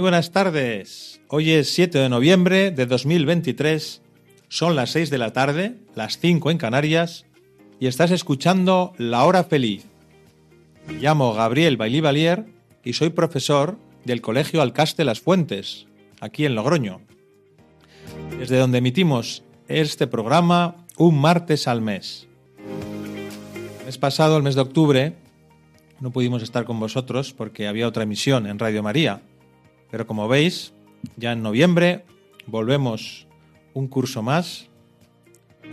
Muy buenas tardes. Hoy es 7 de noviembre de 2023. Son las 6 de la tarde, las 5 en Canarias, y estás escuchando La Hora Feliz. Me llamo Gabriel Bailí Valier y soy profesor del Colegio Alcaste Las Fuentes, aquí en Logroño, desde donde emitimos este programa un martes al mes. El mes pasado, el mes de octubre, no pudimos estar con vosotros porque había otra emisión en Radio María. Pero como veis, ya en noviembre volvemos un curso más.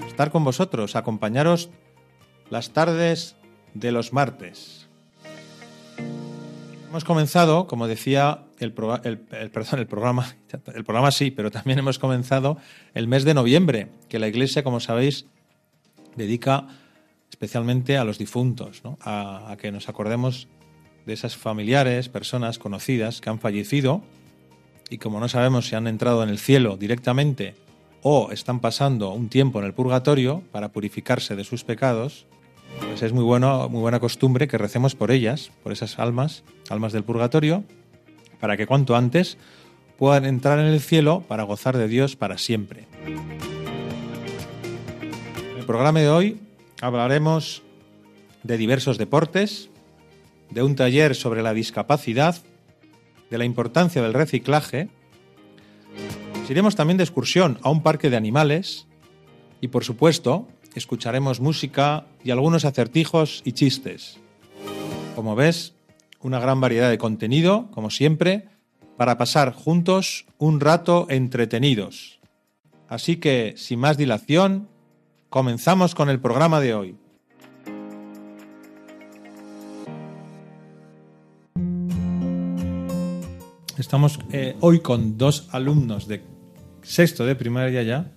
Estar con vosotros, acompañaros las tardes de los martes. Hemos comenzado, como decía, el, el- programa, el programa sí, pero también hemos comenzado el mes de noviembre, que la Iglesia, como sabéis, dedica especialmente a los difuntos, ¿no? a que nos acordemos de esas familiares, personas conocidas que han fallecido y como no sabemos si han entrado en el cielo directamente o están pasando un tiempo en el purgatorio para purificarse de sus pecados, pues es muy bueno, muy buena costumbre que recemos por ellas, por esas almas, almas del purgatorio, para que cuanto antes puedan entrar en el cielo para gozar de Dios para siempre. En el programa de hoy hablaremos de diversos deportes, de un taller sobre la discapacidad, de la importancia del reciclaje. Nos iremos también de excursión a un parque de animales y, por supuesto, escucharemos música y algunos acertijos y chistes. Como ves, una gran variedad de contenido, como siempre, para pasar juntos un rato entretenidos. Así que, sin más dilación, comenzamos con el programa de hoy. Estamos eh, hoy con dos alumnos de sexto de primaria ya,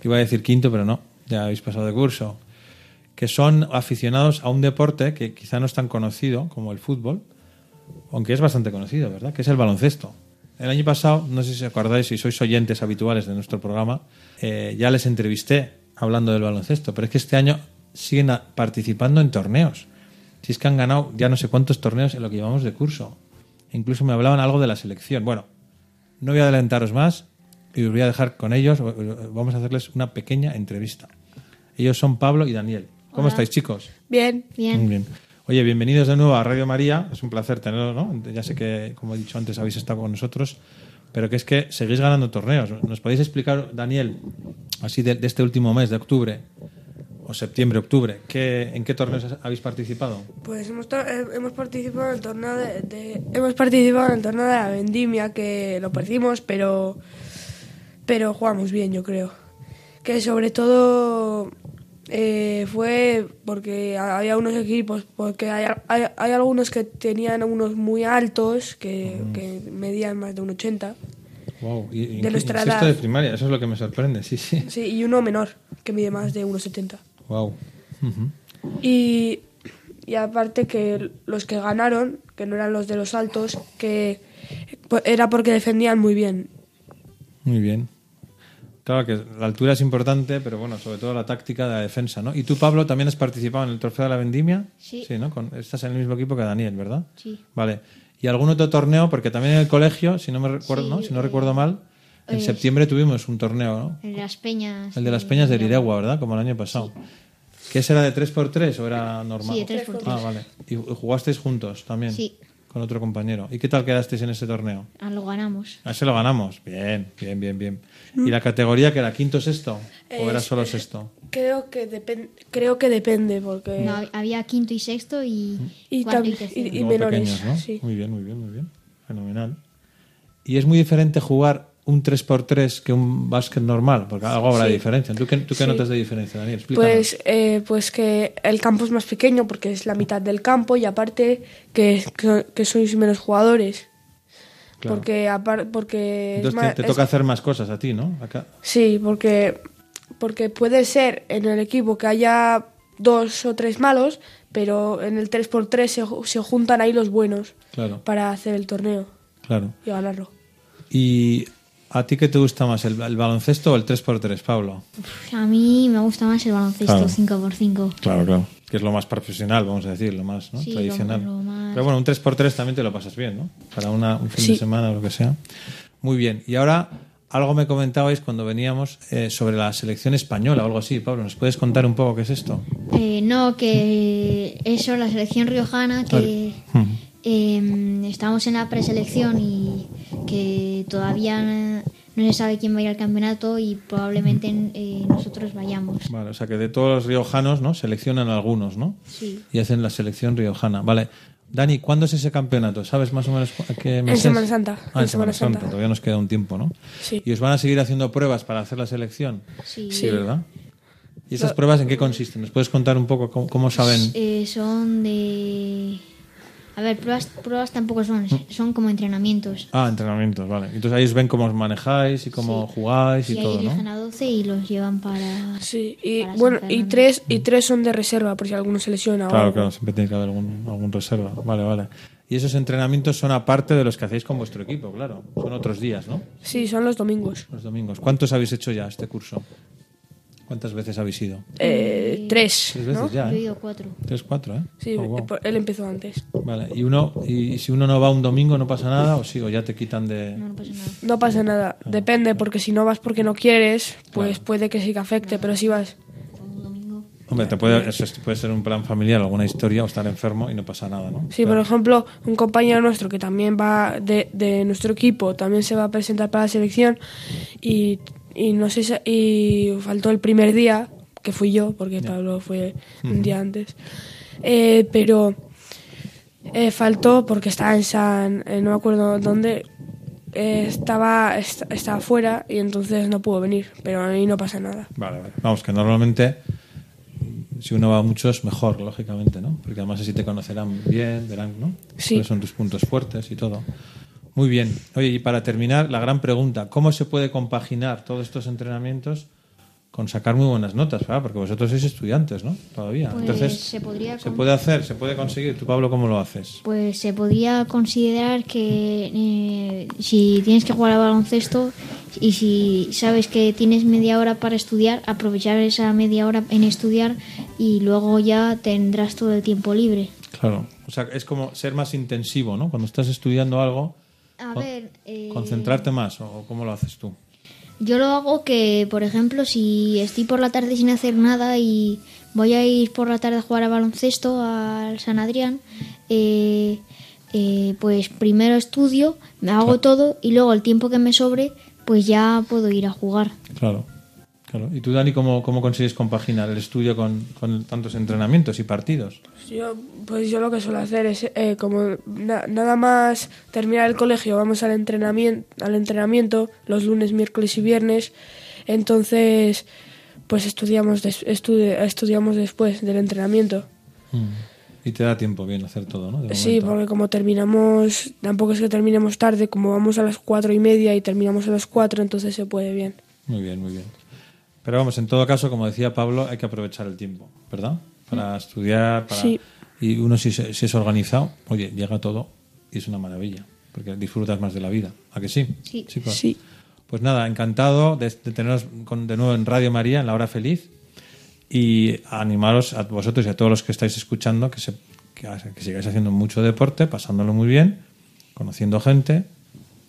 que iba a decir quinto, pero no, ya habéis pasado de curso, que son aficionados a un deporte que quizá no es tan conocido como el fútbol, aunque es bastante conocido, ¿verdad? Que es el baloncesto. El año pasado, no sé si os acordáis, si sois oyentes habituales de nuestro programa, eh, ya les entrevisté hablando del baloncesto, pero es que este año siguen participando en torneos. Si es que han ganado ya no sé cuántos torneos en lo que llevamos de curso. Incluso me hablaban algo de la selección. Bueno, no voy a adelantaros más y os voy a dejar con ellos. Vamos a hacerles una pequeña entrevista. Ellos son Pablo y Daniel. ¿Cómo estáis, chicos? Bien. Muy bien. Oye, bienvenidos de nuevo a Radio María. Es un placer tenerlo, ¿no? Ya sé que, como he dicho antes, habéis estado con nosotros, pero que es que seguís ganando torneos. ¿Nos podéis explicar, Daniel, así de, de este último mes de octubre, o septiembre, octubre, ¿qué, ¿en qué torneos habéis participado? Pues hemos, eh, hemos participado en el torneo de, de- hemos participado en el torneo de la vendimia que lo perdimos, pero pero jugamos bien, yo creo. Que sobre todo eh, fue porque había unos equipos, porque hay, hay, hay algunos que tenían unos muy altos que, que medían más de un 80, Wow. Y, De nuestra edad. de primaria, eso es lo que me sorprende, sí, sí. sí, y uno menor que mide más de 1,70. Wow. Y, y aparte que los que ganaron, que no eran los de los altos, que pues, era porque defendían muy bien. Muy bien. Claro que la altura es importante, pero bueno, sobre todo la táctica de la defensa, ¿no? ¿Y tú, Pablo, también has participado en el Trofeo de la Vendimia? Sí. Sí, ¿no? Con- estás en el mismo equipo que Daniel, ¿verdad? Sí. Vale. ¿Y algún otro torneo? Porque también en el colegio, si no me recuerdo, Sí, ¿no? Si no eh, recuerdo mal, en eh, septiembre tuvimos un torneo, ¿no? El de las peñas. El de las Peñas de Liregua, ¿verdad? Como el año pasado. ¿Qué ese era de 3x3 o era normal? Sí, de tres por tres. Ah, vale. ¿Y jugasteis juntos también? Sí. Con otro compañero. ¿Y qué tal quedasteis en ese torneo? Ah, lo ganamos. A ese lo ganamos. Bien, bien, bien, bien. ¿Y la categoría que era quinto sexto? ¿O era solo sexto? Creo que, depen- creo que depende, porque... No, hab- había quinto y sexto y, Y cuarto y menores, pequeños, ¿no? sí. Muy bien, muy bien, muy bien. Fenomenal. ¿Y es muy diferente jugar un 3x3 que un básquet normal? Porque algo habrá de Sí. diferencia. ¿Tú qué, tú qué Sí. notas de diferencia, Daniel? Explícanos. Pues, eh, pues que el campo es más pequeño porque es la mitad del campo y aparte que, que, que sois menos jugadores. Claro. Porque, apar- porque Entonces te, más- te es- toca hacer más cosas a ti, ¿no? Acá. Sí, porque, porque puede ser en el equipo que haya dos o tres malos, pero en el 3x3 se, se juntan ahí los buenos Claro, para hacer el torneo claro. y ganarlo. ¿Y a ti qué te gusta más, el, el baloncesto o el 3x3, Pablo? A mí me gusta más el baloncesto Claro. 5x5. Claro, claro. Que es lo más profesional, vamos a decir, lo más ¿no? Sí, tradicional. lo- lo más- Pero bueno, un 3x3 también te lo pasas bien, ¿no? Para una, un fin de Sí. semana o lo que sea. Muy bien. Y ahora, algo me comentabais cuando veníamos eh, sobre la selección española o algo así. Pablo, ¿nos puedes contar un poco qué es esto? Eh, no, que eso, la selección riojana, que eh, estamos en la preselección y que todavía no se sabe quién va a ir al campeonato y probablemente eh, nosotros vayamos. Vale, o sea que de todos los riojanos, ¿no? Seleccionan algunos, ¿no? Sí. Y hacen la selección riojana. Vale. Dani, ¿cuándo es ese campeonato? ¿Sabes más o menos a qué mes es? Semana Santa, Ah, en en Semana Semana Santa. Santa. Todavía nos queda un tiempo, ¿no? Sí. ¿Y os van a seguir haciendo pruebas para hacer la selección? Sí. Sí, ¿verdad? ¿Y esas pruebas en qué consisten? ¿Nos puedes contar un poco cómo, cómo saben? Eh, son de... A ver, pruebas, pruebas tampoco son, son como entrenamientos. Ah, entrenamientos, vale. Entonces ahí os ven cómo os manejáis y cómo jugáis y Y ahí todo, eligen ¿no? a 12 y los llevan para... Sí, y Para bueno, y tres, y tres son de reserva por si alguno se lesiona o Claro, algo. claro, siempre tiene que haber algún, algún reserva. Vale, vale. Y esos entrenamientos son aparte de los que hacéis con vuestro equipo, claro. Son otros días, ¿no? Sí, son los domingos. Los domingos. ¿Cuántos habéis hecho ya este curso? ¿Cuántas veces habéis ido? Eh, tres, Tres veces ¿no? ya, Yo he ¿eh? ido cuatro. Tres, cuatro, ¿eh? Sí, Oh, wow. él empezó antes. Vale, y uno, y si uno no va un domingo no pasa nada o sí, o ya te quitan de... No, no pasa nada. No pasa nada, Ah, depende, porque si no vas porque no quieres, pues puede que sí que afecte, pero si vas... Un domingo. Hombre, te puede, eso es- puede ser un plan familiar, alguna historia o estar enfermo y no pasa nada, ¿no? Sí, por ejemplo, un compañero nuestro que también va de, de nuestro equipo, también se va a presentar para la selección y, y no sé si- y faltó el primer día, que fui yo, porque Pablo fue un día antes, Eh, pero eh, faltó porque estaba en San, eh, no me acuerdo dónde, eh, estaba, est- estaba fuera y entonces no pudo venir, pero ahí no pasa nada. Vale, vale. Vamos, que normalmente si uno va a muchos, mejor, lógicamente, ¿no? Porque además así te conocerán bien, verán, ¿no? Sí. Cuáles son tus puntos fuertes y todo. Muy bien. Oye, y para terminar, la gran pregunta, ¿cómo se puede compaginar todos estos entrenamientos con sacar muy buenas notas, ¿verdad? Porque vosotros sois estudiantes, ¿no? Todavía. Pues Entonces, se podría se puede hacer, se puede conseguir. ¿Tú, Pablo, cómo lo haces? Pues se podría considerar que eh, si tienes que jugar al baloncesto y si sabes que tienes media hora para estudiar, aprovechar esa media hora en estudiar y luego ya tendrás todo el tiempo libre. Claro. O sea, es como ser más intensivo, ¿no? Cuando estás estudiando algo, A Con- ver, eh, concentrarte más, ¿o cómo lo haces tú? yo lo hago que, por ejemplo, si estoy por la tarde sin hacer nada y voy a ir por la tarde a jugar a baloncesto al San Adrián, eh, eh, pues primero estudio, me hago todo y luego el tiempo que me sobre, pues ya puedo ir a jugar. Claro, claro. ¿Y tú, Dani, cómo, cómo consigues compaginar el estudio con, con tantos entrenamientos y partidos? Yo, pues yo lo que suelo hacer es, eh, como na- nada más terminar el colegio, vamos al entrenamiento, al entrenamiento los lunes, miércoles y viernes. Entonces, pues estudiamos, des- estudi- estudiamos después del entrenamiento. Y te da tiempo bien hacer todo, ¿no? Sí, porque como terminamos, tampoco es que terminemos tarde, como vamos a las cuatro y media y terminamos a las cuatro, entonces se puede bien. Muy bien, muy bien. Pero vamos, en todo caso, como decía Pablo, hay que aprovechar el tiempo, ¿verdad? Para estudiar, para... Sí. Y uno si, se- si es organizado, oye, llega todo y es una maravilla, porque disfrutas más de la vida. ¿A que sí? Sí. Chicos? Sí. Pues nada, encantado de, de teneros con- de nuevo en Radio María, en la hora feliz, y animaros a vosotros y a todos los que estáis escuchando que, se, que, que sigáis haciendo mucho deporte, pasándolo muy bien, conociendo gente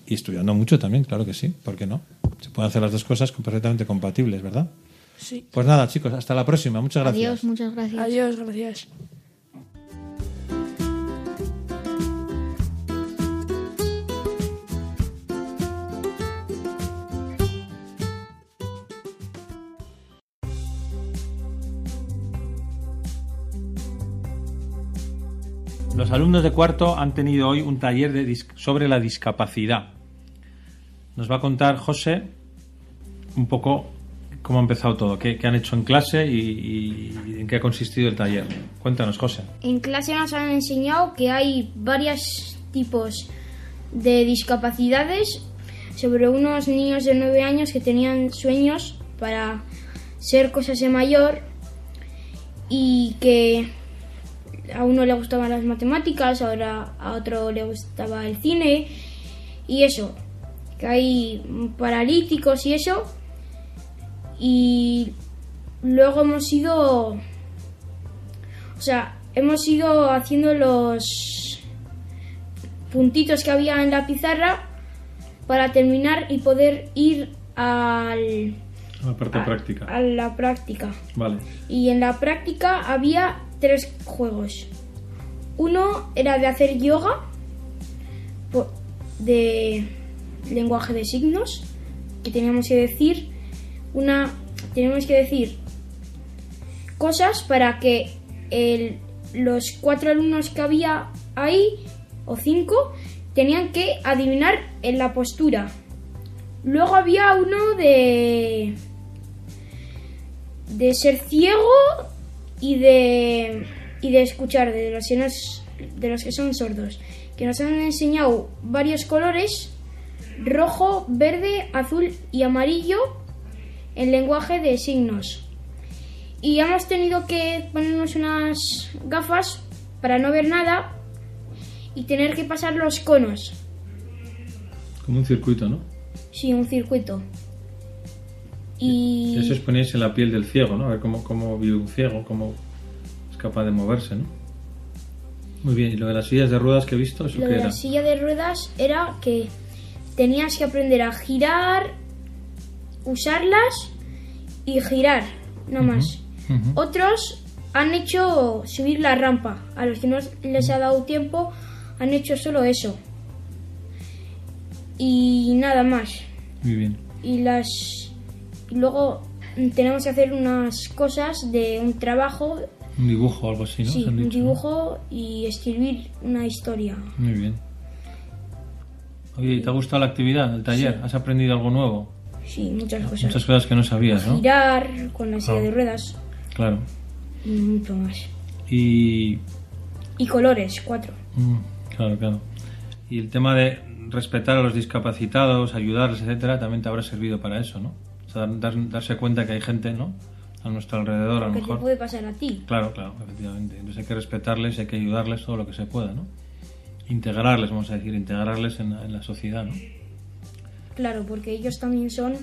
y estudiando mucho también, claro que sí, ¿por qué no? Se pueden hacer las dos cosas perfectamente compatibles, ¿verdad? Sí. Pues nada, chicos, hasta la próxima. Muchas gracias. Adiós, muchas gracias. Adiós, gracias. Los alumnos de cuarto han tenido hoy un taller de sobre la discapacidad. Nos va a contar José un poco cómo ha empezado todo, qué, han hecho en clase y, y en qué ha consistido el taller. Cuéntanos, José. En clase nos han enseñado que hay varios tipos de discapacidades sobre unos niños de 9 años que tenían sueños para ser cosas de mayor y que a uno le gustaban las matemáticas, ahora a otro le gustaba el cine y eso, que hay paralíticos y eso. Y luego hemos ido, o sea, hemos ido haciendo los puntitos que había en la pizarra para terminar y poder ir al, La parte práctica. a la práctica. Vale. Y en la práctica había tres juegos. Uno era de hacer yoga de lenguaje de signos, que teníamos que decir una teníamos que decir cosas para que los cuatro alumnos que había ahí o cinco tenían que adivinar en la postura. Luego había uno de de ser ciego y de y de escuchar de los de los que son sordos que nos han enseñado varios colores rojo verde azul y amarillo en lenguaje de signos y hemos tenido que ponernos unas gafas para no ver nada y tener que pasar los conos Como un circuito, ¿no? sí un circuito y Eso es ponerse en la piel del ciego, ¿no? A ver cómo, cómo vive un ciego, cómo es capaz de moverse, ¿no? Muy bien, ¿y lo de las sillas de ruedas que he visto? ¿Eso Lo qué de era? la silla de ruedas era que tenías que aprender a girar, usarlas y girar, no más. Otros han hecho subir la rampa. A los que no les ha dado tiempo han hecho solo eso. Y nada más. Muy bien. Y las y luego tenemos que hacer unas cosas de un trabajo, Un dibujo o algo así, ¿no? sí, un dicho, ¿no? dibujo y escribir una historia. Muy bien. Oye, ¿y ¿te ha gustado la actividad, el taller? ¿Has aprendido algo nuevo? Sí, muchas cosas. Muchas cosas que no sabías, ¿no? girar con la silla Ah. de ruedas Claro. y mucho más. Y... Y colores, cuatro. mm, claro, claro. Y el tema de respetar a los discapacitados, ayudarles, etcétera, también te habrá servido para eso, ¿no? O sea, dar- darse cuenta que hay gente, ¿no? A nuestro alrededor, a lo Que te mejor. puede pasar a ti. Claro, claro, efectivamente. Entonces hay que respetarles, hay que ayudarles todo lo que se pueda, ¿no? Integrarles, vamos a decir, integrarles en la, en la sociedad, ¿no? Claro, porque ellos también son.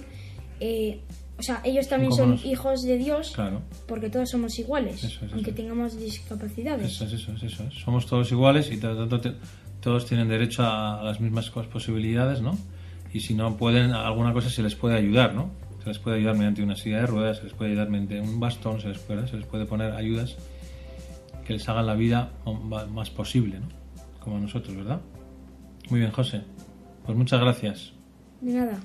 eh, o sea, ellos también son nos- hijos de Dios. Claro, Porque todos somos iguales. Eso es, aunque eso tengamos discapacidades. eso es, eso es, eso es. Somos todos iguales y todos tienen derecho a, las mismas posibilidades, ¿no? Y si no pueden, alguna cosa se les puede ayudar, ¿no? Se les puede ayudar mediante una silla de ruedas, se les puede ayudar mediante un bastón, se les puede, se les puede poner ayudas que les hagan la vida más posible, ¿no? Como nosotros, ¿verdad? Muy bien, José. Pues muchas gracias. De nada.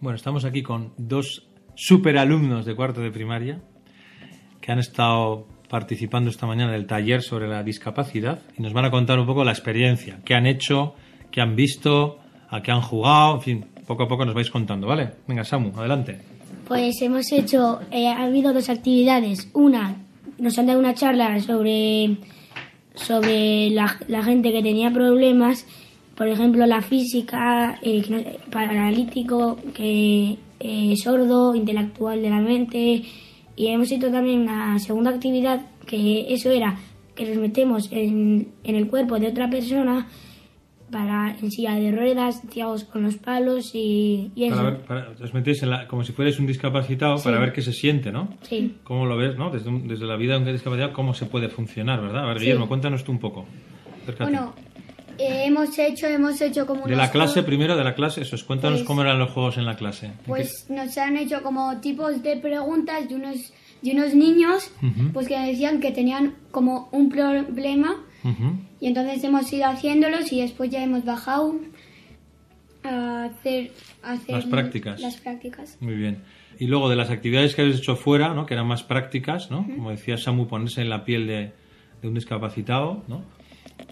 Bueno, estamos aquí con dos superalumnos de cuarto de primaria que han estado participando esta mañana del taller sobre la discapacidad y nos van a contar un poco la experiencia, qué han hecho, qué han visto, a qué han jugado, en fin, poco a poco nos vais contando, ¿vale? Venga, Samu, adelante. Pues hemos hecho, eh, ha habido dos actividades. Una, nos han dado una charla sobre, sobre la, la gente que tenía problemas, por ejemplo, la física, eh, paralítico, que eh, sordo, intelectual de la mente. Y hemos hecho también una segunda actividad, que eso era que nos metemos en, en el cuerpo de otra persona para en silla de ruedas, ciegos con los palos y, y eso. Para ver, para- os metéis en la- como si fuerais un discapacitado para ver qué se siente, ¿no? Sí. ¿Cómo lo ves, no? Desde, un- desde la vida de un discapacitado, cómo se puede funcionar, ¿verdad? A ver, Guillermo, cuéntanos tú un poco. Acércate. Bueno, eh, hemos hecho, hemos hecho como de la clase, juegos- primero de la clase, eso, cuéntanos Pues- cómo eran los juegos en la clase. ¿En qué- Pues nos han hecho como tipos de preguntas de unos, de unos niños Ujú. pues que decían que tenían como un problema Ujú. y entonces hemos ido haciéndolos y después ya hemos bajado a hacer, a hacer Las prácticas. Las prácticas. Muy bien. Y luego de las actividades que habéis hecho fuera, ¿no? que eran más prácticas, ¿no? como decía Samu, ponerse en la piel de, de un discapacitado, ¿no?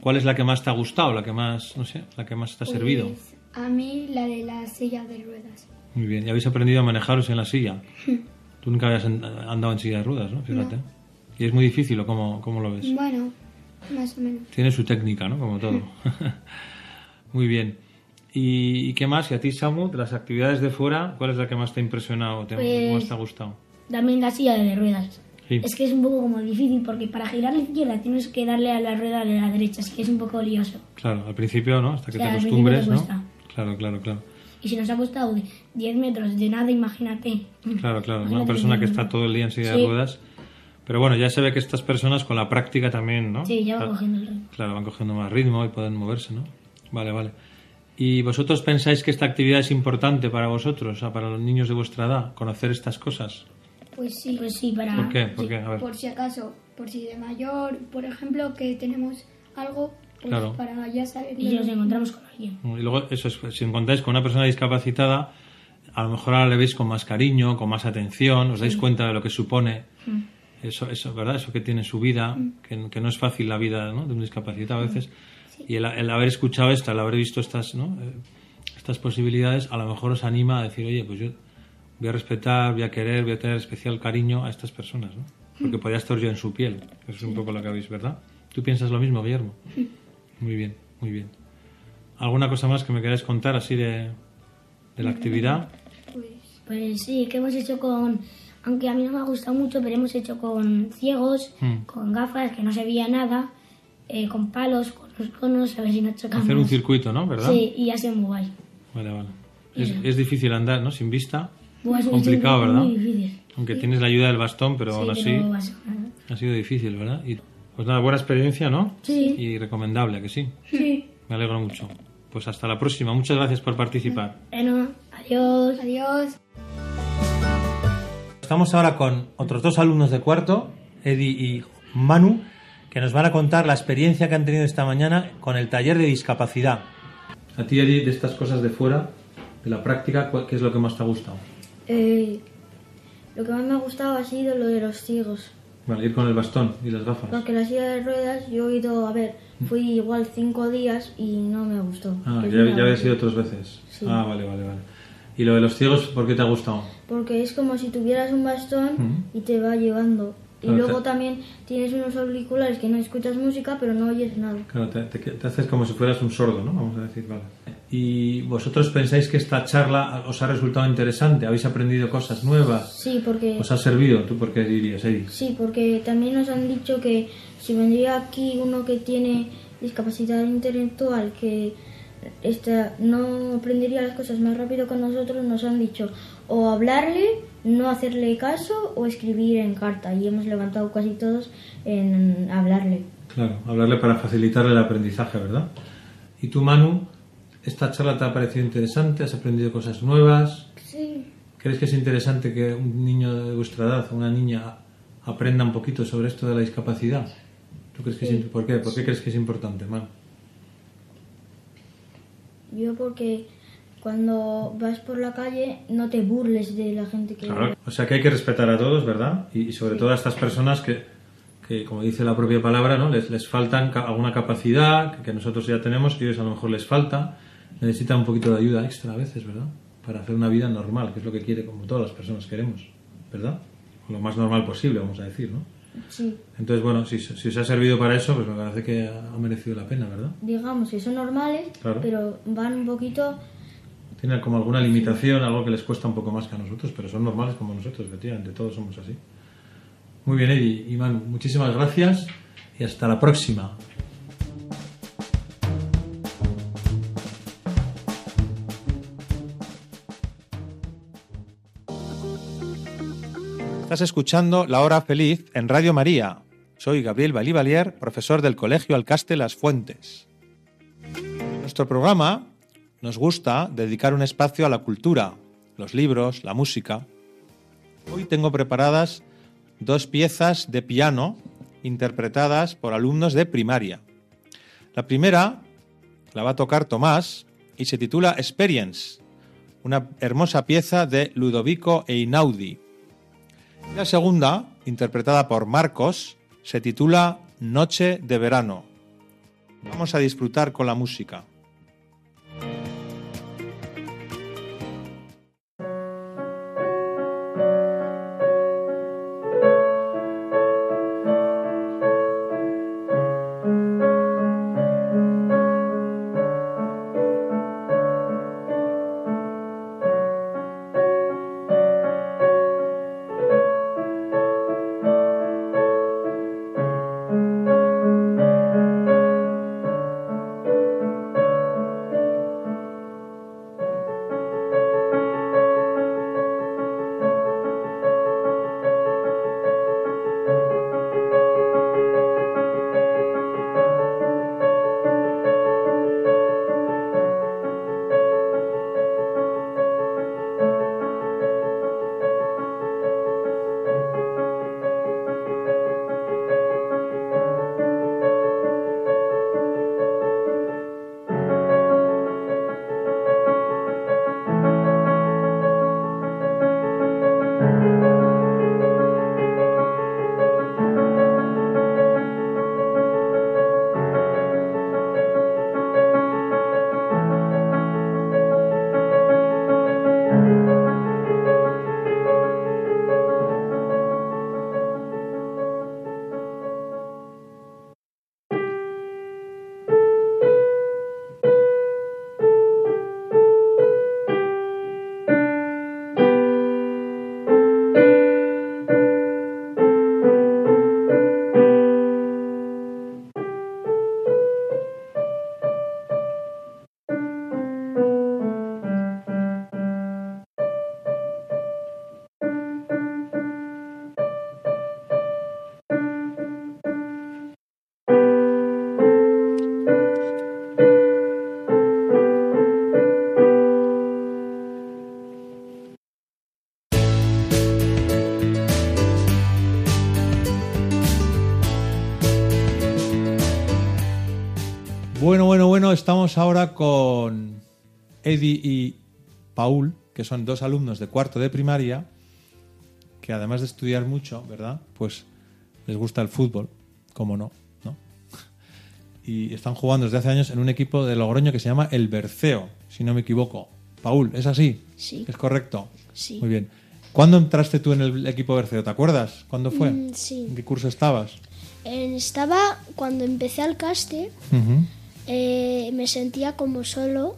¿Cuál es la que más te ha gustado, la que más, no sé, la que más te ha servido? Pues, a mí la de la silla de ruedas. Muy bien. ¿Y habéis aprendido a manejaros en la silla? Tú nunca habías and- andado en silla de ruedas, ¿no? Fíjate. ¿Y es muy difícil o cómo, cómo lo ves? Bueno, Más o menos. Tiene su técnica, ¿no? Como todo. Muy bien. ¿Y, qué más? ¿Y a ti, Samu, de las actividades de fuera, cuál es la que más te ha impresionado o te, Pues- más te ha gustado? También la silla de ruedas. Sí. Es que es un poco como difícil porque para girar a la izquierda tienes que darle a la rueda de la derecha, así que es un poco lioso. Claro, al principio, ¿no? Hasta que te al principio te acostumbres, ¿no? Claro, claro, claro. Y si nos ha costado 10 metros de nada, imagínate. Claro, claro. Una Imagínate persona que está todo el día en silla de Sí. ruedas. Pero bueno, ya se ve que estas personas con la práctica también, ¿no? Sí, ya va Claro. cogiendo el ritmo. Claro, van cogiendo más ritmo y pueden moverse, ¿no? Vale, vale. ¿Y vosotros pensáis que esta actividad es importante para vosotros, o sea, para los niños de vuestra edad, conocer estas cosas? Pues sí. Pues sí, para... ¿Por qué? ¿Por qué? A ver. Por si acaso, por si de mayor, por ejemplo, que tenemos algo, pues Claro. para ya saber. Y nos encontramos con alguien. Y luego, eso es, si encontráis con una persona discapacitada, a lo mejor ahora le veis con más cariño, con más atención, os dais cuenta de lo que supone eso, eso, ¿verdad? Eso que tiene su vida, que, que no es fácil la vida ¿no? de un discapacitado a veces. Y el, el haber escuchado esto, el haber visto estas, ¿no? Eh, estas posibilidades, a lo mejor os anima a decir, oye, pues yo voy a respetar, voy a querer, voy a tener especial cariño a estas personas, ¿no? Porque podría estar yo en su piel. Eso es un poco lo que habéis, ¿verdad? ¿Tú piensas lo mismo, Guillermo? Muy bien, muy bien. ¿Alguna cosa más que me queráis contar así de, de la actividad? Pues sí, que hemos hecho con... Aunque a mí no me ha gustado mucho, pero hemos hecho con ciegos, Mm. con gafas, que no se veía nada, eh, con palos, con los conos, a ver si no chocamos. Hacer un circuito, ¿no? ¿Verdad? Sí, y ha sido muy guay. Vale, vale. Es, es difícil andar, ¿no? Sin vista. Buah, es muy Complicado, ¿verdad? Muy difícil. Aunque tienes la ayuda del bastón, pero Sí, aún así pero ha sido difícil, ¿verdad? Y, pues nada, buena experiencia, ¿no? Sí. Y recomendable, ¿a que sí. Sí. Me alegro mucho. Pues hasta la próxima. Muchas gracias por participar. Bueno, adiós. Adiós. Estamos ahora con otros dos alumnos de cuarto, Eddie y Manu, que nos van a contar la experiencia que han tenido esta mañana con el taller de discapacidad. A ti, Eddie, de estas cosas de fuera, de la práctica, ¿cuál- ¿qué es lo que más te ha gustado? Eh, lo que más me ha gustado ha sido lo de los ciegos. Vale, ir con el bastón y las gafas. Porque la silla de ruedas yo he ido, a ver, fui igual cinco días y no me gustó. Ah, ya, ya habías ido otras veces. Sí. Ah, vale, vale, vale. ¿Y lo de los ciegos, por qué te ha gustado? Porque es como si tuvieras un bastón y te va llevando. Y Claro, luego te- también tienes unos auriculares que no escuchas música, pero no oyes nada. Claro, te, te- te haces como si fueras un sordo, ¿no? Vamos a decir, vale. ¿Y vosotros pensáis que esta charla os ha resultado interesante? ¿Habéis aprendido cosas nuevas? Sí, porque ¿Os ha servido? ¿Tú por qué dirías, Eddie? sí, porque también nos han dicho que si vendría aquí uno que tiene discapacidad intelectual, que esta, no aprendería las cosas más rápido que nosotros, nos han dicho o hablarle, no hacerle caso o escribir en carta. Y hemos levantado casi todos en hablarle. Claro, hablarle para facilitarle el aprendizaje, ¿verdad? ¿Y tú, Manu, esta charla te ha parecido interesante? ¿Has aprendido cosas nuevas? Sí. ¿Crees que es interesante que un niño de vuestra edad, una niña, aprenda un poquito sobre esto de la discapacidad? ¿Tú crees que es imp- ¿Por qué? ¿Por qué crees que es importante, Manu? Yo porque cuando vas por la calle no te burles de la gente que... Claro. O sea que hay que respetar a todos, ¿verdad? Y, y sobre todo a estas personas que, que, como dice la propia palabra, ¿no? les, les faltan ca- alguna capacidad que, que nosotros ya tenemos, que ellos a lo mejor les falta, necesitan un poquito de ayuda extra a veces, ¿verdad? Para hacer una vida normal, que es lo que quiere, como todas las personas queremos, ¿verdad? Lo más normal posible, vamos a decir, ¿no? Sí. Entonces, bueno, si, si os ha servido para eso, pues me parece que ha merecido la pena, ¿verdad? Digamos que son normales, Claro. pero van un poquito... Tienen como alguna limitación, algo que les cuesta un poco más que a nosotros, pero son normales como nosotros, efectivamente, todos somos así. Muy bien, Eddie y Manu, muchísimas gracias y hasta la próxima. Estás escuchando La Hora Feliz en Radio María. Soy Gabriel Balivalier, profesor del Colegio Alcaste Las Fuentes. En nuestro programa nos gusta dedicar un espacio a la cultura, los libros, la música. Hoy tengo preparadas dos piezas de piano interpretadas por alumnos de primaria. La primera la va a tocar Tomás y se titula Experience, una hermosa pieza de Ludovico Einaudi. La segunda, interpretada por Marcos, se titula Noche de verano. Vamos a disfrutar con la música. Estamos ahora con Eddie y Paul, que son dos alumnos de cuarto de primaria, que además de estudiar mucho, ¿verdad? Pues les gusta el fútbol, como no, ¿no? Y están jugando desde hace años en un equipo de Logroño que se llama El Berceo, si no me equivoco. Paul, ¿es así? Sí. ¿Es correcto? Sí. Muy bien. ¿Cuándo entraste tú en el equipo Berceo? ¿Te acuerdas? ¿Cuándo fue? Mm, sí. ¿En qué curso estabas? Eh, Estaba, cuando empecé al caste, eh, me sentía como solo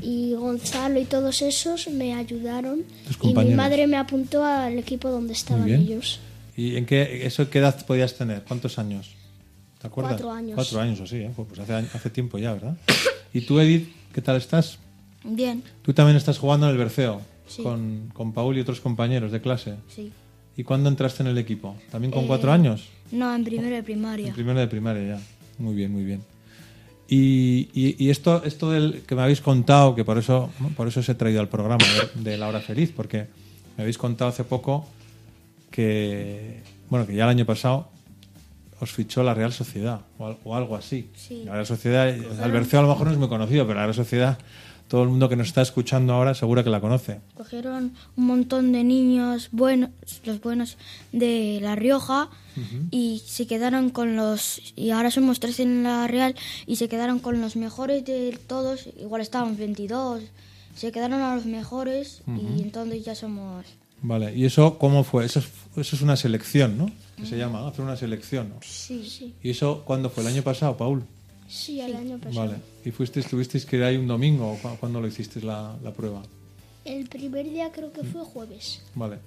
y Gonzalo y todos esos me ayudaron y mi madre me apuntó al equipo donde estaban ellos. ¿Y en qué, eso, qué edad podías tener? ¿Cuántos años? ¿Te acuerdas? Cuatro años. Cuatro años o sí, ¿eh? Pues hace, hace tiempo ya, ¿verdad? ¿Y tú, Edith, qué tal estás? Bien, Tú también estás jugando en el Berceo Sí. con, con Paul y otros compañeros de clase. sí. ¿Y cuándo entraste en el equipo? ¿También con Eh, cuatro años? No, en primero de En primaria. primero de primaria ya. Muy bien, muy bien. Y, y- y esto, esto del que me habéis contado, que por eso, ¿no? por eso os he traído al programa de, de La Hora Feliz, porque me habéis contado hace poco que, bueno, que ya el año pasado os fichó la Real Sociedad o, al- o algo así. Sí. La Real Sociedad, el Berceo a lo mejor no es muy conocido, pero la Real Sociedad, todo el mundo que nos está escuchando ahora seguro que la conoce. Cogieron un montón de niños buenos, los buenos de La Rioja, y se quedaron con los. Y ahora somos tres en la Real, y se quedaron con los mejores de todos. Igual estábamos 22. Se quedaron a los mejores, y entonces ya somos. Vale, ¿y eso cómo fue? Eso es, eso es una selección, ¿no? Que se llama, hacer una selección. ¿no? Sí, sí. ¿Y eso cuándo fue? ¿El año pasado, Paul? Sí, el año pasado. Vale. ¿Y fuisteis, tuvisteis que ir ahí un domingo o cu- cuándo lo hicisteis la, la prueba? El primer día creo que fue jueves. Vale.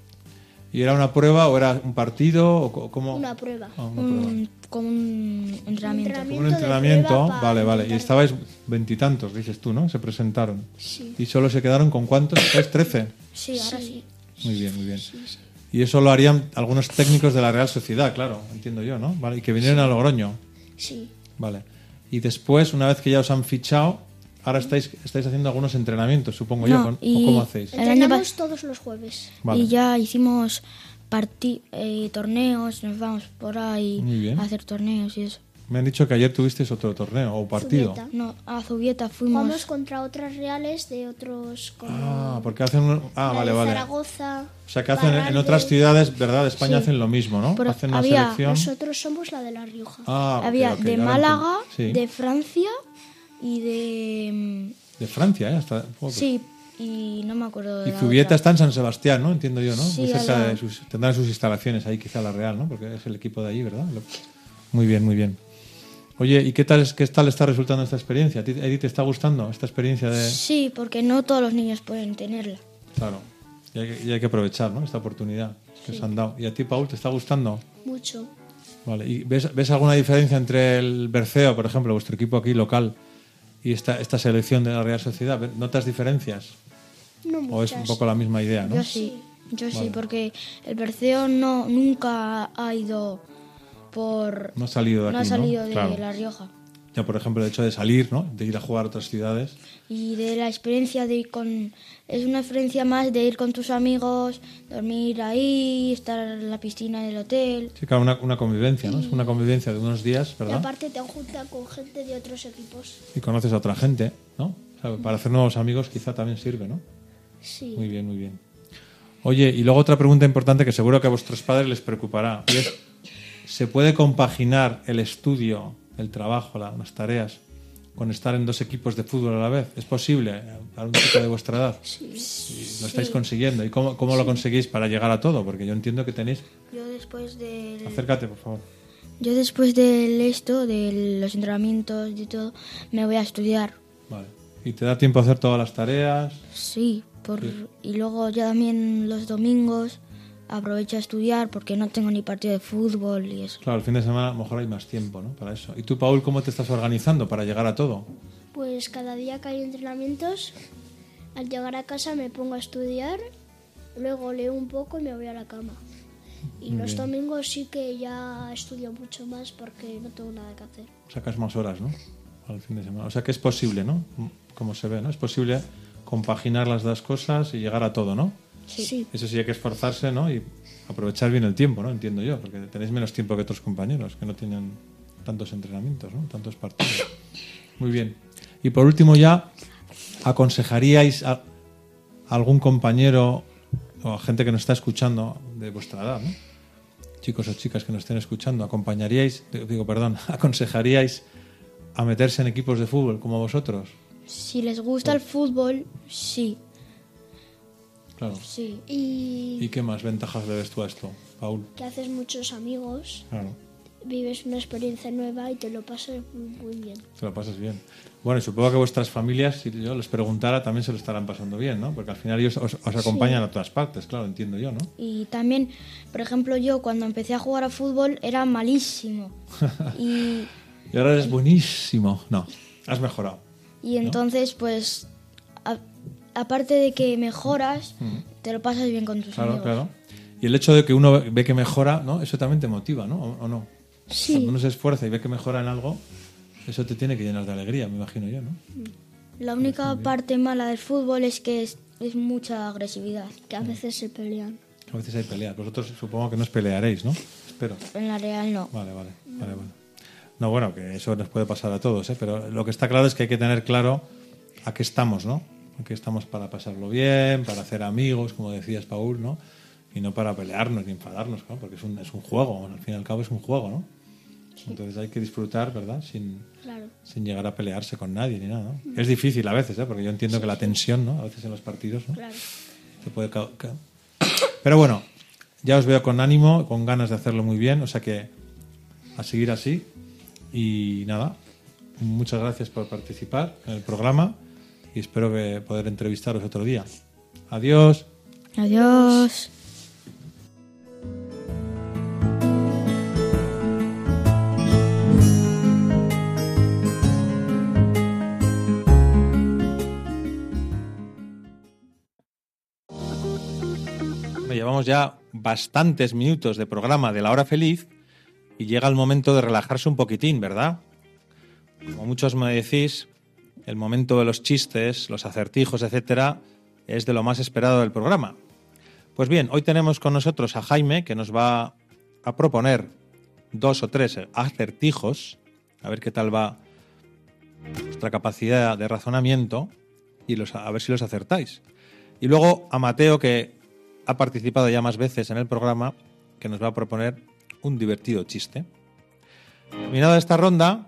¿Y era una prueba o era un partido o cómo? Una prueba. Ah, una prueba. Un, como un entrenamiento. entrenamiento. Un entrenamiento, vale, vale. Y estabais veintitantos, dices tú, ¿no? Se presentaron. Sí. ¿Y solo se quedaron con cuántos? ¿Estáis trece? Sí, ahora sí. Muy bien, muy bien. Y eso lo harían algunos técnicos de la Real Sociedad, claro, entiendo yo, ¿no? Vale, y que vinieron a Logroño. Sí. Vale. Y después, una vez que ya os han fichado, ahora estáis, estáis haciendo algunos entrenamientos, supongo yo. Con- ¿O y- cómo hacéis? Entrenamos todos los jueves. Vale. Y ya hicimos parti eh, torneos, nos vamos por ahí a hacer torneos y eso. Me han dicho que ayer tuvisteis otro torneo o partido. Zubieta. No, a Zubieta fuimos. Jugamos contra otras reales de otros como Ah, porque hacen un... Ah, vale, vale. Zaragoza. O sea, que hacen en otras ciudades, ¿verdad? De España Sí. hacen lo mismo, ¿no? Pero hacen una había- selección. Nosotros somos la de La Rioja. Ah, Había de Málaga. Sí. de Francia y de... De Francia, ¿eh? Hasta... Sí, y no me acuerdo de Y Zubieta está en San Sebastián, ¿no? Entiendo yo, ¿no? Sí, Muy cerca al lado. de sus, tendrán sus instalaciones ahí, quizá la Real, ¿no? Porque es el equipo de allí, ¿verdad? Lo- Muy bien, muy bien. Oye, ¿y qué tal, es- qué tal está resultando esta experiencia? ¿A ti, Edith, te está gustando esta experiencia de...? Sí, porque no todos los niños pueden tenerla. Claro. Y hay, que- y hay que aprovechar, ¿no? Esta oportunidad que os han dado. ¿Y a ti, Paul, te está gustando? Mucho. Vale. ¿Y ves, ves alguna diferencia entre el Berceo, por ejemplo, vuestro equipo aquí local, y esta, esta selección de la Real Sociedad? ¿Notas diferencias? No ¿O es muchas. un poco la misma idea, no? Yo sí, yo Vale. sí, porque el Berceo no, nunca ha ido por... No ha salido de no aquí, ha salido de Claro. La Rioja. Ya, por ejemplo, el hecho de salir, ¿no? De ir a jugar a otras ciudades. Y de la experiencia de ir con... Es una experiencia más de ir con tus amigos, dormir ahí, estar en la piscina del hotel. Sí, claro, una, una convivencia, ¿no? Es una convivencia de unos días, Y ¿verdad? aparte te junta con gente de otros equipos. Y conoces a otra gente, ¿no? O sea, para hacer nuevos amigos quizá también sirve, ¿no? Sí. Muy bien, muy bien. Oye, y luego otra pregunta importante que seguro que a vuestros padres les preocupará. Y es, ¿se puede compaginar el estudio, el trabajo, la- las tareas, con estar en dos equipos de fútbol a la vez? ¿Es posible para un chico de vuestra edad? Sí. Lo estáis consiguiendo. ¿Y cómo, cómo lo conseguís para llegar a todo? Porque yo entiendo que tenéis... Yo después del... Acércate, por favor. Yo después del esto, de los entrenamientos y todo, me voy a estudiar. Vale. ¿Y te da tiempo a hacer todas las tareas? Sí, por... y luego ya también los domingos aprovecho a estudiar porque no tengo ni partido de fútbol y eso. Claro, el fin de semana a lo mejor hay más tiempo, ¿no? Para eso. ¿Y tú, Paul, cómo te estás organizando para llegar a todo? Pues cada día que hay entrenamientos, al llegar a casa me pongo a estudiar, luego leo un poco y me voy a la cama. Y Muy los bien. domingos sí que ya estudio mucho más porque no tengo nada que hacer. Sacas más horas, ¿no? Al fin de semana. O sea que es posible, ¿no? Como se ve, ¿no? Es posible compaginar las dos cosas y llegar a todo, ¿no? Sí. Eso sí hay que esforzarse, ¿no? Y aprovechar bien el tiempo, ¿no? Entiendo yo, porque tenéis menos tiempo que otros compañeros que no tienen tantos entrenamientos, ¿no? Tantos partidos. Muy bien. Y por último ya, ¿aconsejaríais a algún compañero o a gente que nos está escuchando de vuestra edad, ¿no? chicos o chicas que nos estén escuchando, ¿acompañaríais, digo, perdón, aconsejaríais a meterse en equipos de fútbol como vosotros? Si les gusta el fútbol, sí. Claro. Sí. Y ¿Y qué más ventajas le ves tú a esto, Paul? que haces muchos amigos, Claro, vives una experiencia nueva y te lo pasas muy, bien. te lo pasas bien. Bueno, y supongo que vuestras familias, si yo les preguntara, también se lo estarán pasando bien, ¿no? Porque al final ellos os, os acompañan a todas partes, claro, entiendo yo, ¿no? Y también, por ejemplo, yo cuando empecé a jugar a fútbol era malísimo. y, Y ahora eres buenísimo. No, has mejorado. y entonces, pues, aparte de que mejoras, te lo pasas bien con tus Claro, amigos. claro. Y el hecho de que uno ve que mejora, ¿no? Eso también te motiva, ¿no? ¿O, o no? Sí. Cuando uno se esfuerza y ve que mejora en algo, eso te tiene que llenar de alegría, me imagino yo, ¿no? La única parte mala del fútbol es que es, es mucha agresividad. Que a veces se pelean. A veces hay peleas. Vosotros supongo que no os pelearéis, ¿no? Espero. En la real no. Vale, vale, vale, vale. No, bueno, que eso nos puede pasar a todos, ¿eh? Pero lo que está claro es que hay que tener claro a qué estamos, ¿no? A qué estamos para pasarlo bien, para hacer amigos, como decías, Paul, ¿no? Y no para pelearnos ni enfadarnos, claro, porque es un, es un juego, al fin y al cabo es un juego, ¿no? Entonces hay que disfrutar, ¿verdad? Sin, Claro. sin llegar a pelearse con nadie ni nada, ¿no? Es difícil a veces, ¿eh? Porque yo entiendo que la tensión, ¿no? A veces en los partidos, ¿no? Claro. Se puede Pero bueno, ya os veo con ánimo, con ganas de hacerlo muy bien, o sea que a seguir así. Y nada, muchas gracias por participar en el programa y espero que poder entrevistaros otro día. Adiós. Adiós. Llevamos ya bastantes minutos de programa de la hora feliz y llega el momento de relajarse un poquitín, ¿verdad? Como muchos me decís, el momento de los chistes, los acertijos, etcétera, es de lo más esperado del programa. Pues bien, hoy tenemos con nosotros a Jaime que nos va a proponer dos o tres acertijos, a ver qué tal va vuestra capacidad de razonamiento y a ver si los acertáis. Y luego a Mateo, que ha participado ya más veces en el programa, que nos va a proponer un divertido chiste. Terminada esta ronda,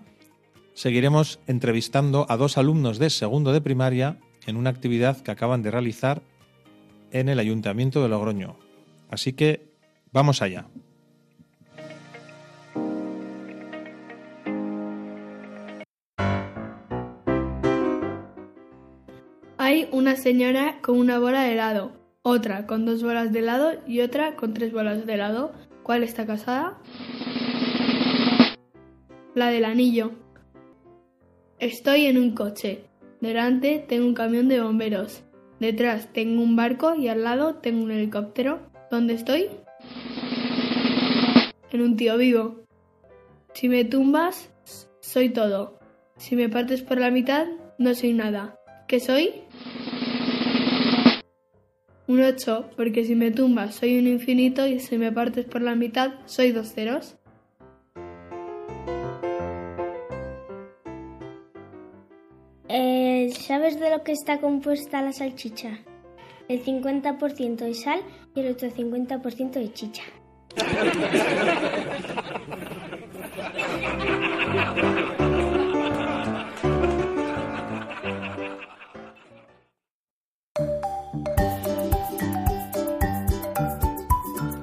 seguiremos entrevistando a dos alumnos de segundo de primaria en una actividad que acaban de realizar en el Ayuntamiento de Logroño. Así que vamos allá. Hay una señora con una bola de helado, otra con dos bolas de helado y otra con tres bolas de helado. ¿Cuál está casada? La del anillo. Estoy en un coche. Delante tengo un camión de bomberos. Detrás tengo un barco y al lado tengo un helicóptero. ¿Dónde estoy? En un tío vivo. Si me tumbas, soy todo. Si me partes por la mitad, no soy nada. ¿Qué soy? Un 8, porque si me tumbas soy un infinito y si me partes por la mitad soy dos ceros. ¿Sabes de lo que está compuesta la salchicha? El 50% de sal y el otro 50% de chicha.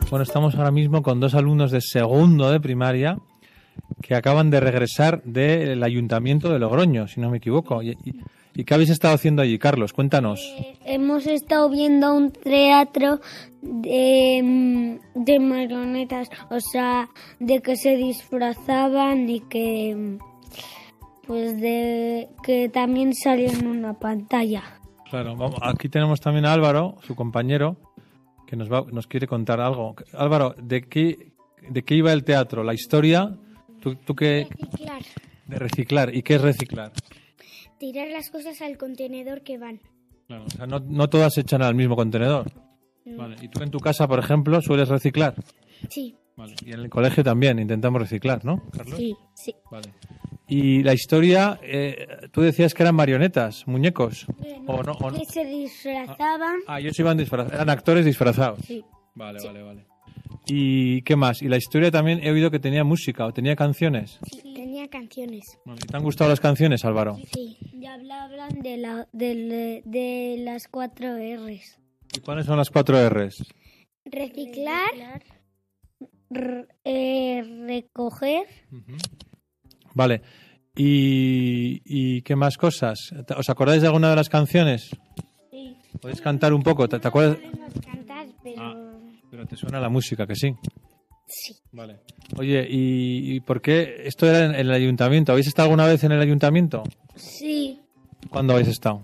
Bueno, estamos ahora mismo con dos alumnos de segundo de primaria que acaban de regresar del Ayuntamiento de Logroño, si no me equivoco. ¿Y, y- y qué habéis estado haciendo allí, Carlos? Cuéntanos. Hemos estado viendo un teatro de, mm, de marionetas, o sea, de que se disfrazaban y que mm, pues de que también salían en una pantalla. Claro, vamos, aquí tenemos también a Álvaro, su compañero, que nos, va, nos quiere contar algo. Álvaro, ¿de qué, ¿de qué iba el teatro? ¿La historia? ¿Tú, tú qué? Reciclar. De reciclar. ¿Y qué es reciclar? Tirar las cosas al contenedor que van. Claro, o sea, no, no todas se echan al mismo contenedor. Vale. ¿Y tú en tu casa, por ejemplo, sueles reciclar? Sí, Vale. Y en el colegio también intentamos reciclar, ¿no, Carlos? sí, sí. Vale. Y la historia, eh, tú decías que eran marionetas, muñecos. ¿O no? o no? Que se disfrazaban. Ah, ellos iban disfrazados. Eran actores disfrazados. Sí. Vale, vale, vale. ¿Y qué más? Y la historia también he oído que tenía música o tenía canciones. Tenía canciones. Bueno, ¿Te han gustado las canciones, Álvaro? Sí. Y hablaban de, la, de, de las cuatro R's. ¿Y cuáles son las cuatro R's? Reciclar, r- eh, recoger, Vale. ¿Y, y qué más cosas? ¿Os acordáis de alguna de las canciones? Sí. ¿Podéis cantar un poco? ¿Te, te acuerdas? cantar, pero... Pero te suena la música, que sí. Sí. Vale. Oye, ¿y, y por qué esto era en el ayuntamiento? ¿Habéis estado alguna vez en el ayuntamiento? Sí. ¿Cuándo habéis estado?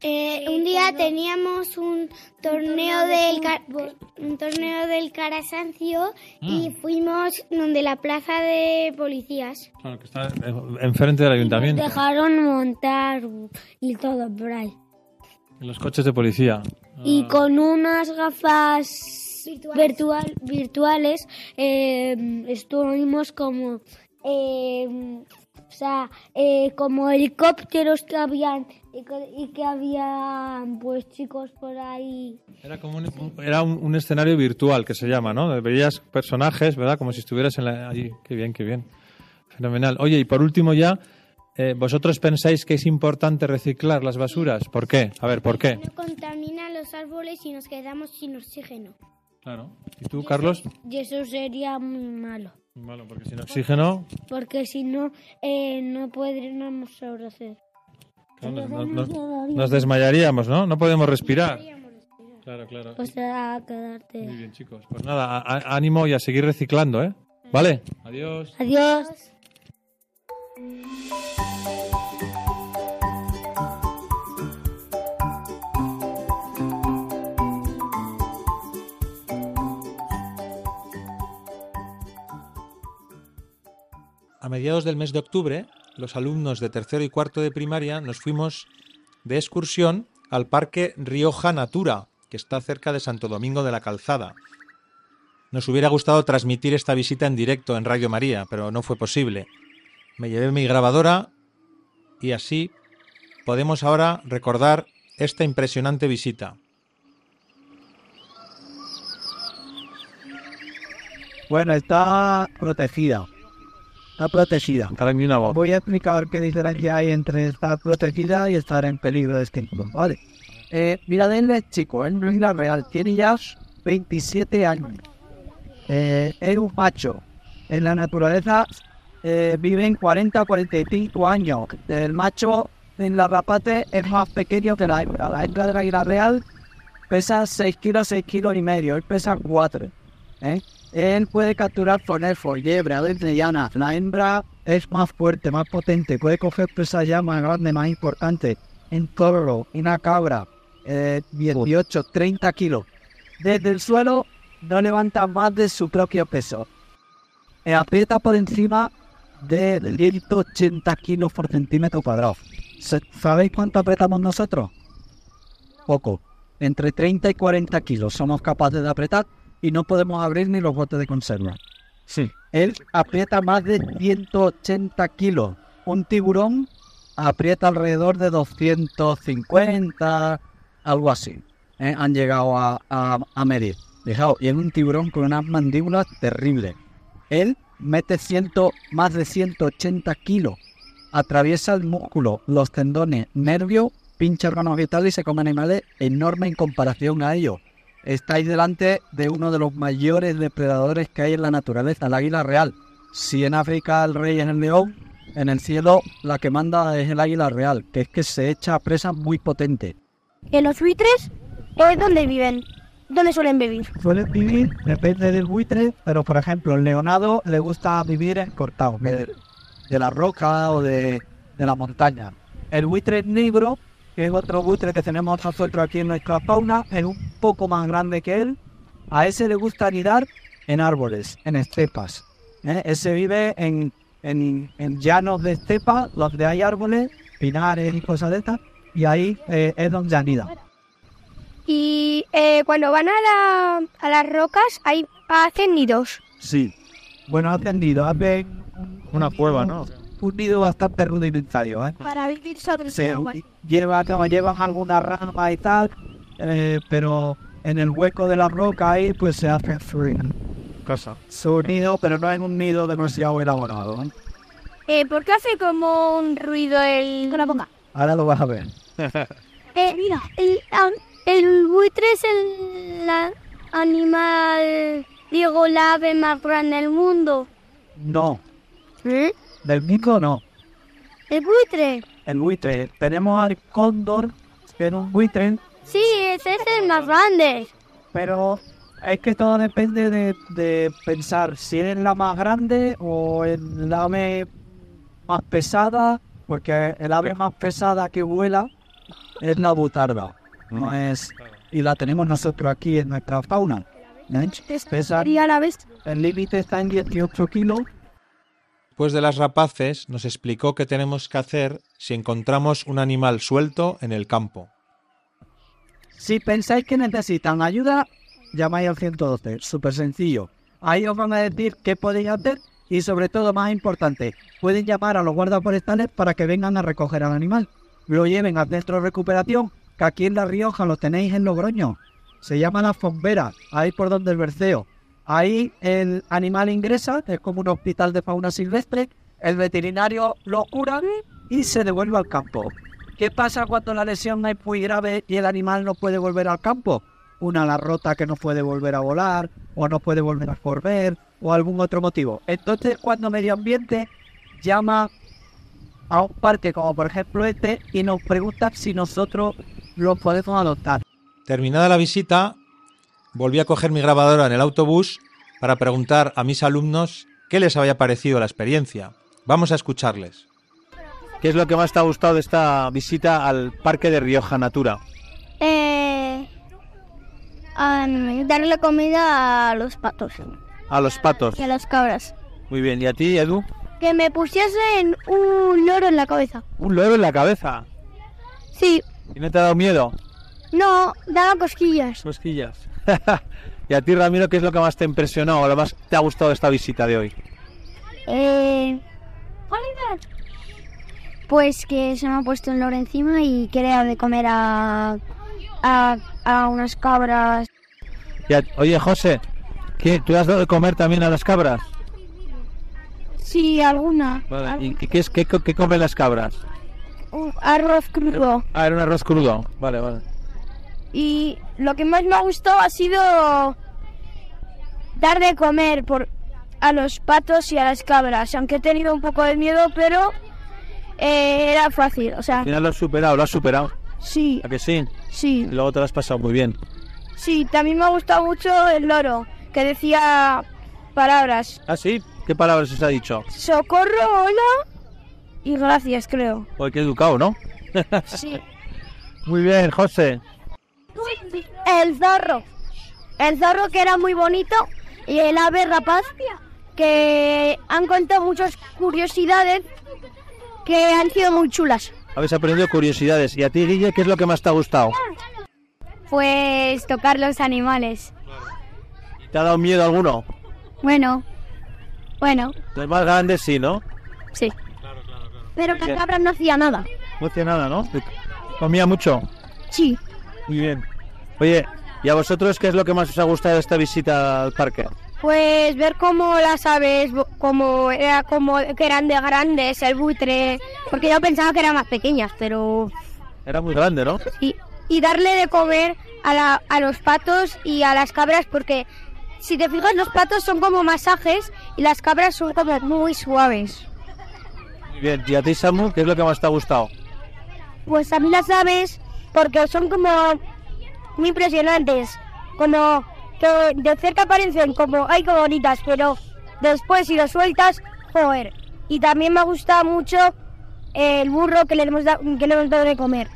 Eh, un día teníamos un torneo del un torneo del Carasancio y fuimos donde la plaza de policías. Claro, que está enfrente del ayuntamiento. Dejaron montar y todo por ahí. En los coches de policía. Y con unas gafas virtual, virtuales eh, estuvimos como eh, o sea, eh, como helicópteros que habían y que, había pues chicos por ahí. Era como un, un- era un, un escenario virtual que se llama, ¿no? Veías personajes, ¿verdad? Como si estuvieras en la, allí. Qué bien, qué bien. Fenomenal. Oye, y por último ya, eh, ¿vosotros pensáis que es importante reciclar las basuras? ¿Por qué? A ver, ¿por qué? No contamina los árboles y nos quedamos sin oxígeno. Claro. ¿Y tú, Carlos? Y eso sería muy malo. Malo, porque sin oxígeno Porque si no, eh, no podríamos sobrehacer. claro, nos, nos- nos desmayaríamos, ¿no? No podemos respirar. Claro, claro. O sea, quedarte. Muy bien, chicos. Pues nada, a- a- ánimo y a seguir reciclando, ¿eh? ¿Vale? Adiós. Adiós. A mediados del mes de octubre, los alumnos de tercero y cuarto de primaria nos fuimos de excursión al Parque Rioja Natura, que está cerca de Santo Domingo de la Calzada. Nos hubiera gustado transmitir esta visita en directo en Radio María, pero no fue posible. Me llevé mi grabadora y así podemos ahora recordar esta impresionante visita. Bueno, está protegida. Está protegida. Voy a explicar qué diferencia hay entre estar protegida y estar en peligro de extinción. Vale. Eh, mira, chico, es la real. Tiene ya 27 años. Eh, es un macho. En la naturaleza eh, viven 40 45 años. El macho en la rapate es más pequeño que la hembra. La hembra de la águila real pesa 6 kilos, 6 kilos y medio. Él pesa 4. ¿eh? Él puede capturar con aves de llana. La hembra es más fuerte, más potente. Puede coger presas ya más grandes, más importantes. Un toro, una cabra, eh, 18, 30 kilos. Desde el suelo no levanta más de su propio peso. Eh, aprieta por encima de 180 kilos por centímetro cuadrado. ¿Sabéis cuánto apretamos nosotros? Poco. Entre 30 y 40 kilos somos capaces de apretar y no podemos abrir ni los botes de conserva. Sí. Él aprieta más de 180 kilos. Un tiburón aprieta alrededor de 250, algo así. ¿eh? Han llegado a, a- a medir. Fijaos, y es un tiburón con unas mandíbulas terribles. Él mete ciento, más de 180 kilos. Atraviesa el músculo, los tendones, nervios, pincha órganos vitales y se come animales enormes en comparación a ellos. Estáis delante de uno de los mayores depredadores que hay en la naturaleza, el águila real. Si en África el rey es el león, en el cielo la que manda es el águila real, que es que se echa a presas muy potentes. ¿En los buitres? ¿O es donde viven? ¿Dónde suelen vivir? Suelen vivir, depende del buitre, pero por ejemplo, el leonado le gusta vivir en cortado, que de, de la roca o de, de la montaña. El buitre negro, que es otro buitre que tenemos nosotros aquí en nuestra fauna, es un poco más grande que él. A ese le gusta anidar en árboles, en estepas. ¿eh? Ese vive en, en, en llanos de estepa, donde hay árboles, pinares y cosas de estas, y ahí eh, es donde anida. Y eh, cuando van a, la- a las rocas, ahí hacen nidos. Sí. Bueno, ha tendido, hacen Una cueva, ¿no? Un nido bastante rudimentario, ¿eh? Para vivir sobre Se el agua. lleva, como llevan alguna rama y tal, eh, pero en el hueco de la roca ahí pues se hace su, Casa. su nido, pero no es un nido demasiado elaborado. ¿eh? Eh, ¿Por qué hace como un ruido el... Con la boca? Ahora lo vas a ver. Eh, mira, el, el buitre es el la- animal, digo, la ave más grande del mundo. No, ¿Eh? Del mico no. ¿El buitre? El buitre. Tenemos al cóndor, que es un buitre, Sí, ese es el más grande. pero es que todo depende de, de pensar si es la más grande o el ave más pesada, porque el ave más pesada que vuela es la butarda. No es, y la tenemos nosotros aquí en nuestra fauna. ¿eh? Pesa- el límite está en 18 kilos. Después de las rapaces, nos explicó qué tenemos que hacer si encontramos un animal suelto en el campo. Si pensáis que necesitan ayuda, llamáis al 112. Súper sencillo. Ahí os van a decir qué podéis hacer y sobre todo, más importante, pueden llamar a los guardas forestales para que vengan a recoger al animal. Lo lleven al centro de recuperación, que aquí en La Rioja lo tenéis en Logroño. Se llama La Fombera, ahí por donde el Berceo. Ahí el animal ingresa, es como un hospital de fauna silvestre, el veterinario lo cura y se devuelve al campo. ¿Qué pasa cuando la lesión es muy grave y el animal no puede volver al campo? Una ala rota que no puede volver a volar, o no puede volver a correr, o algún otro motivo. Entonces, cuando Medio Ambiente llama a un parque como por ejemplo este y nos pregunta si nosotros lo podemos adoptar. Terminada la visita, volví a coger mi grabadora en el autobús para preguntar a mis alumnos qué les había parecido la experiencia. Vamos a escucharles. ¿Qué es lo que más te ha gustado de esta visita al Parque de Rioja Natura? Eh, am, darle comida a los patos A los patos. y a las cabras. Muy bien. ¿Y a ti, Edu? Que me pusiesen un loro en la cabeza. Un loro en la cabeza. Sí, ¿Y no te ha dado miedo? no, daba cosquillas. Cosquillas. ¿Y a ti, Ramiro, qué es lo que más te impresionó o lo más te ha gustado de esta visita de hoy? Eh, pues que se me ha puesto un loro encima y que le he dado de comer a, a, a unas cabras. Y a- oye, José, ¿qué, ¿tú has dado de comer también a las cabras? Sí, alguna. Vale. ¿Y, y qué, es, qué, qué comen las cabras? Un arroz crudo. Ah, era un arroz crudo. Vale, vale. Y lo que más me ha gustado ha sido dar de comer por, a los patos y a las cabras. Aunque he tenido un poco de miedo, pero eh, era fácil. O sea, Al final lo has superado, lo has superado. sí, ¿A que sí? sí. Y luego te lo has pasado muy bien. Sí, también me ha gustado mucho el loro, que decía palabras. ¿Ah, sí? ¿Qué palabras os ha dicho? Socorro, hola y gracias, creo. Qué educado, ¿no? Sí. Muy bien, José. El zorro. El zorro que era muy bonito y el ave rapaz que han contado muchas curiosidades que han sido muy chulas. Habéis aprendido curiosidades. ¿Y a ti, Guille, qué es lo que más te ha gustado? Pues tocar los animales. ¿Te ha dado miedo alguno? Bueno, bueno, Los más grandes sí, ¿no? sí. Pero Bien. la cabra no hacía nada. No hacía nada, ¿no? ¿Comía mucho? Sí. Muy bien. Oye, ¿y a vosotros qué es lo que más os ha gustado de esta visita al parque? Pues ver cómo las aves, como era como que eran de grandes, el buitre, porque yo pensaba que eran más pequeñas, pero Era muy grande, ¿no? y, y darle de comer a, la- a los patos y a las cabras, porque si te fijas los patos son como masajes y las cabras son como muy suaves. Muy bien. ¿Y a ti, Samu, qué es lo que más te ha gustado? Pues a mí las aves, porque son como muy impresionantes, que de cerca parecen como, ay, qué bonitas, pero después si las sueltas, joder. Y también me gusta mucho el burro que le hemos, que le hemos dado de comer.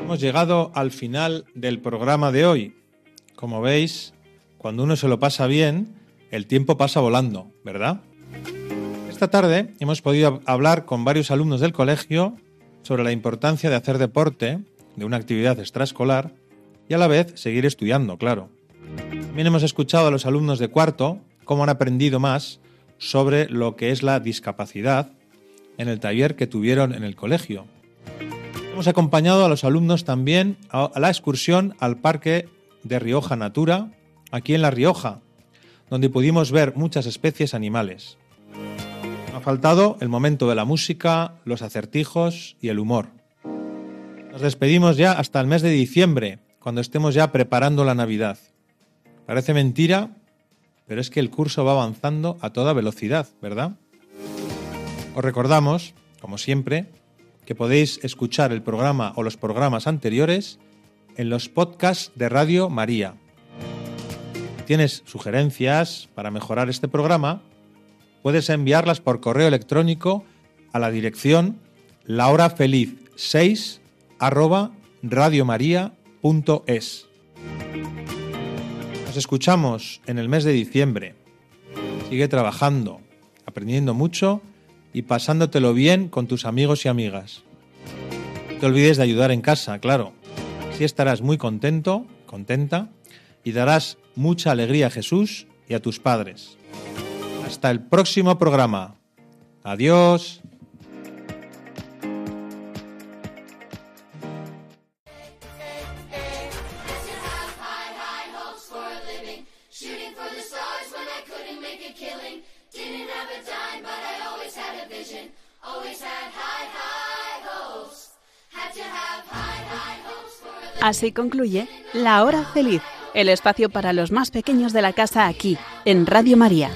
Hemos llegado al final del programa de hoy. Como veis, cuando uno se lo pasa bien, el tiempo pasa volando, ¿verdad? Esta tarde hemos podido hablar con varios alumnos del colegio sobre la importancia de hacer deporte, de una actividad extraescolar, y a la vez seguir estudiando, claro. También hemos escuchado a los alumnos de cuarto cómo han aprendido más sobre lo que es la discapacidad en el taller que tuvieron en el colegio. Hemos acompañado a los alumnos también a la excursión al Parque de Rioja Natura, aquí en La Rioja, donde pudimos ver muchas especies animales. Faltado el momento de la música, los acertijos y el humor. Nos despedimos ya hasta el mes de diciembre, cuando estemos ya preparando la Navidad. Parece mentira, pero es que el curso va avanzando a toda velocidad, ¿verdad? Os recordamos, como siempre, que podéis escuchar el programa o los programas anteriores en los podcasts de Radio María. Si tienes sugerencias para mejorar este programa, puedes enviarlas por correo electrónico a la dirección lahorafeliz6 arroba. Nos escuchamos en el mes de diciembre. Sigue trabajando, aprendiendo mucho y pasándotelo bien con tus amigos y amigas. No te olvides de ayudar en casa, claro. Así estarás muy contento, contenta y darás mucha alegría a Jesús y a tus padres. Hasta el próximo programa. Adiós. Así concluye La Hora Feliz, el espacio para los más pequeños de la casa aquí, en Radio María.